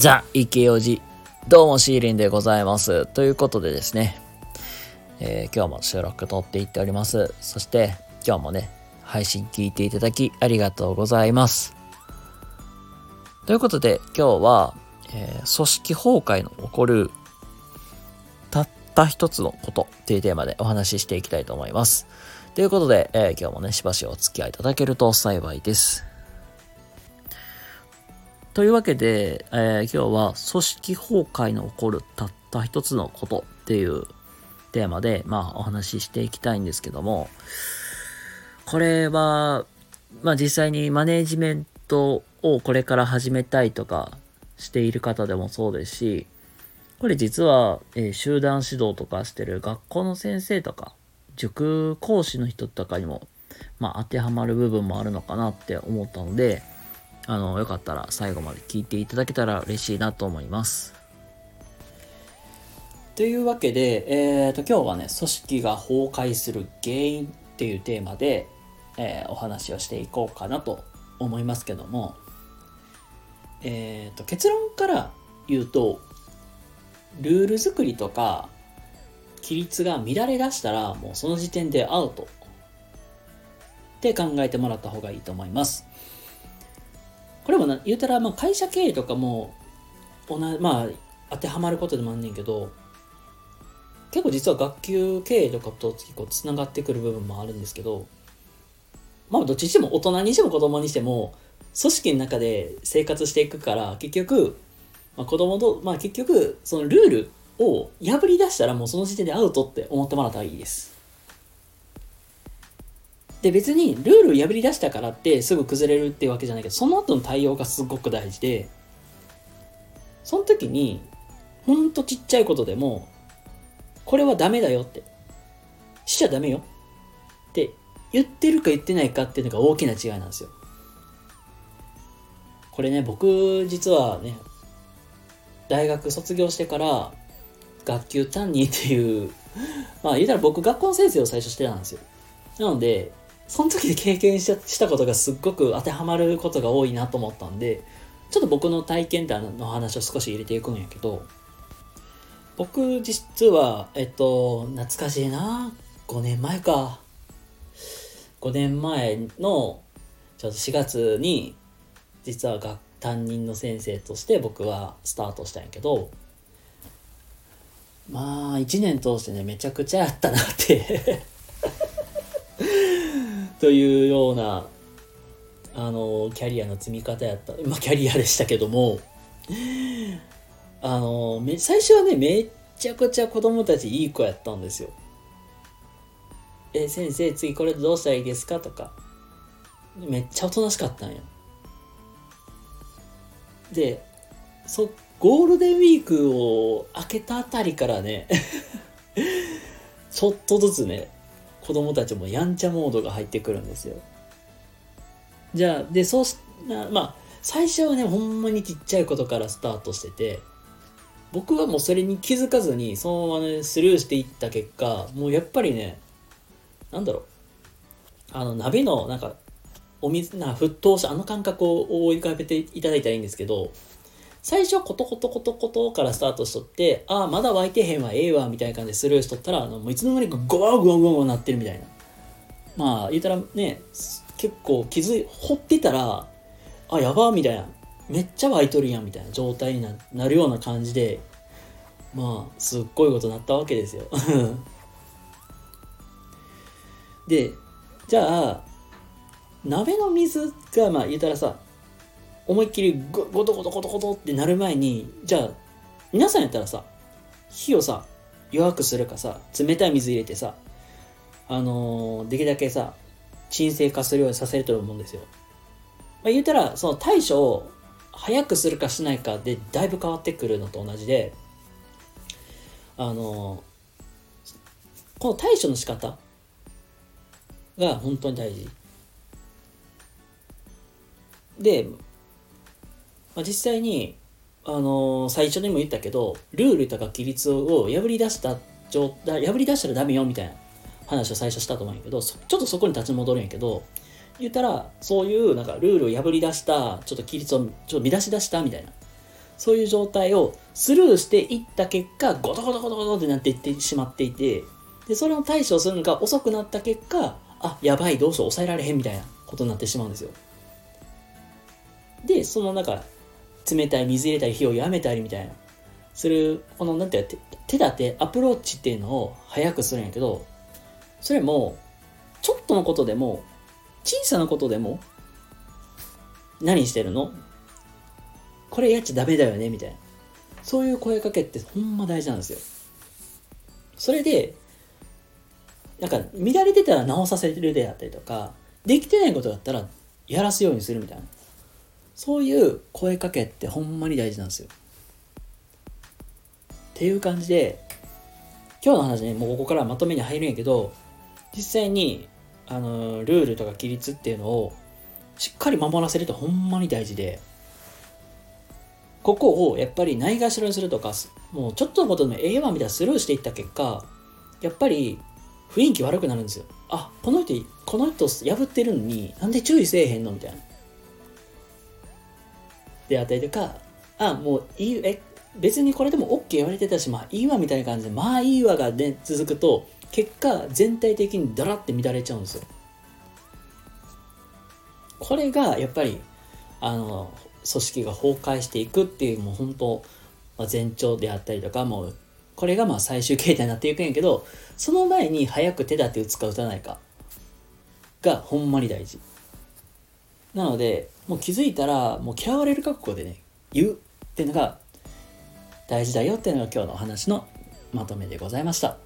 ザ・イケオジ。どうもシーリンでございます。ということでですね、えー今日も収録撮っていっております。そして今日もね、配信聞いていただきありがとうございます。ということで今日は、えー組織崩壊の起こるたった一つのことっていうテーマでお話ししていきたいと思います。ということで、えー今日もね、しばしお付き合いいただけると幸いです。というわけで、えー今日は組織崩壊の起こるたった一つのことっていうテーマで、まあお話ししていきたいんですけども、これは、まあ実際にマネージメントをこれから始めたいとかしている方でもそうですし、これ実は、えー集団指導とかしてる学校の先生とか、塾講師の人とかにも、まあ当てはまる部分もあるのかなって思ったので、あの、よかったら最後まで聞いていただけたら嬉しいなと思います。というわけで、えー、と今日はね、組織が崩壊する原因っていうテーマで、えーお話をしていこうかなと思いますけども、えー、と結論から言うと、ルール作りとか、規律が乱れ出したら、もうその時点でアウトって考えてもらった方がいいと思います。これもな言うたら、まあ、会社経営とかも同じまあ当てはまることでもあんねんけど結構実は学級経営とかと結構つながってくる部分もあるんですけどまあどっちにしても大人にしても子供にしても組織の中で生活していくから結局、まあ、子供とまあ結局そのルールを破り出したらもうその時点でアウトって思ってもらったらいいです。で別にルール破り出したからってすぐ崩れるっていうわけじゃないけどその後の対応がすごく大事でその時にほんとちっちゃいことでもこれはダメだよってしちゃダメよって言ってるか言ってないかっていうのが大きな違いなんですよ。これね僕実はね大学卒業してから学級担任っていうまあ言うたら僕学校の先生を最初してたんですよ。なのでその時で経験したしたことがすっごく当てはまることが多いなと思ったんで、ちょっと僕の体験談の話を少し入れていくんやけど、僕実は、えっと、懐かしいな、5年前か。5年前の、ちょっと4月に、実は学担任の先生として僕はスタートしたんやけど、まあ、1年通してね、めちゃくちゃやったなってというようなあのキャリアの積み方やった。まあキャリアでしたけども。あの最初はねめっちゃくちゃ子供たちいい子やったんですよ。え先生次これどうしたらいいですか？とか。めっちゃおとなしかったんよでそゴールデンウィークを明けたあたりからね ちょっとずつね子供たちもやんちゃモードが入ってくるんですよ。じゃあ、で、そうし、まあ、最初はね、ほんまにちっちゃいことからスタートしてて、僕はもうそれに気づかずに、そのままね、スルーしていった結果、もうやっぱりね、なんだろう、あの、鍋の、なんか、お水、な、沸騰した、あの感覚を思い浮かべていただいたらいいんですけど、最初コトコトコトコトからスタートしとって、ああ、まだ湧いてへんわ、ええわ、みたいな感じでスルーしとったら、あのいつの間にかゴワゴワゴワなってるみたいな。まあ、言ったらね、結構気づい、掘ってたら、あ、やば、みたいな。めっちゃ湧いとるやん、みたいな状態になるような感じで、まあ、すっごいことになったわけですよ。で、じゃあ、鍋の水が、まあ、言ったらさ、思いっきりゴトゴトゴトゴトってなる前にじゃあ皆さんやったらさ火をさ弱くするかさ冷たい水入れてさあのーできるだけさ沈静化するようにさせると思うんですよ、まあ、言うたらその対処を早くするかしないかでだいぶ変わってくるのと同じであのーこの対処の仕方が本当に大事。でまあ、実際に、あのー最初にも言ったけどルールとか規律を破り出した状態破り出したらダメよみたいな話を最初したと思うんやけどちょっとそこに立ち戻るんやけど言ったらそういうなんかルールを破り出したちょっと規律をちょっと乱し出したみたいなそういう状態をスルーしていった結果ゴトゴトゴトゴトってなっていってしまっていてでそれを対処するのが遅くなった結果あやばいどうしよう抑えられへんみたいなことになってしまうんですよ。でそのなんか冷たい水入れたり火をやめたりみたいなするこのなんて手立てアプローチっていうのを早くするんやけどそれもちょっとのことでも小さなことでも何してるの？これやっちゃダメだよねみたいな。そういう声かけってほんま大事なんですよ。それで、なんか乱れてたら直させるであったりとか、できてないことだったらやらすようにするみたいな。そういう声かけってほんまに大事なんですよ。っていう感じで、今日の話ね、もうここからまとめに入るんやけど、実際に、あの、ルールとか規律っていうのをしっかり守らせるとほんまに大事で、ここをやっぱりないがしろにするとか、もうちょっとのことでもええわみたいなスルーしていった結果、やっぱり雰囲気悪くなるんですよ。あ、この人、この人破ってるのになんで注意せえへんのみたいな。であったりとか、あ、もういい、え、別にこれでも OK 言われてたし、まあいいわみたいな感じで、まあいいわが、ね、続くと、結果全体的にダラって乱れちゃうんですよ。これがやっぱり、あの、組織が崩壊していくっていうもう本当、まあ、前兆であったりとかもうこれがまあ最終形態になっていくんやけどその前に早く手立て打つか打たないかがほんまに大事なのでもう気づいたらもう嫌われる覚悟でね言うっていうのが大事だよっていうのが今日のお話のまとめでございました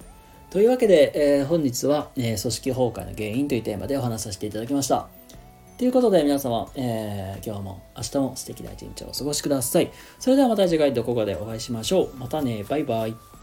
というわけで、えー、本日は、えー、組織崩壊の原因というテーマでお話しさせていただきましたということで皆様、えー、今日も明日も素敵な一日をお過ごしください。それではまた次回どこかでお会いしましょう。またね、バイバイ。